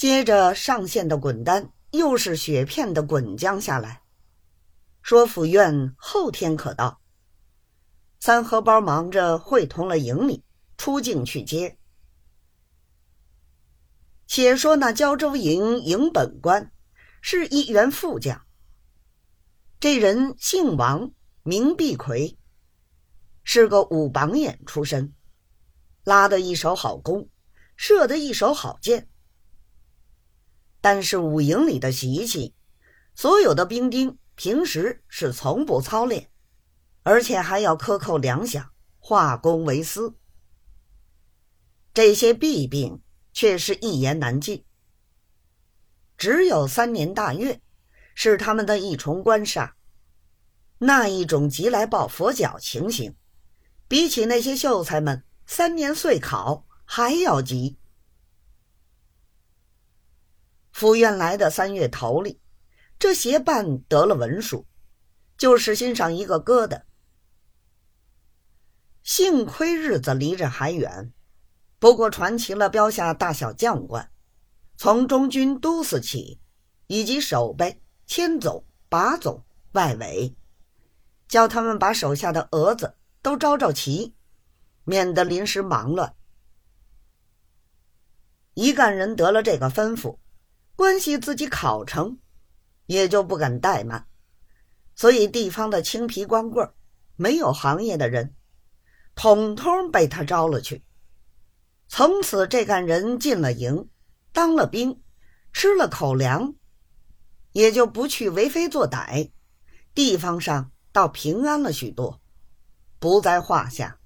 接着上线的滚单又是雪片的滚将下来，说府院后天可到。三荷包忙着会同了营里出境去接。且说那胶州营营本官是一员副将，这人姓王，名碧奎，是个武榜眼出身，拉得一手好弓，射得一手好箭。但是五营里的习气，所有的兵丁平时是从不操练，而且还要克扣粮饷，化公为私。这些弊病却是一言难尽。只有三年大月，是他们的一重官煞。那一种急来抱佛脚情形，比起那些秀才们三年岁考还要急。府院来的三月头里，这协办得了文书，就是欣赏一个疙瘩。幸亏日子离着还远，不过传齐了标下大小将官，从中军都司起，以及守备、千总、把总、外围，叫他们把手下的蛾子都招招齐，免得临时忙乱。一干人得了这个吩咐。关系自己考成，也就不敢怠慢，所以地方的青皮光棍没有行业的人，统统被他招了去。从此，这干人进了营，当了兵，吃了口粮，也就不去为非作歹，地方上倒平安了许多，不在话下。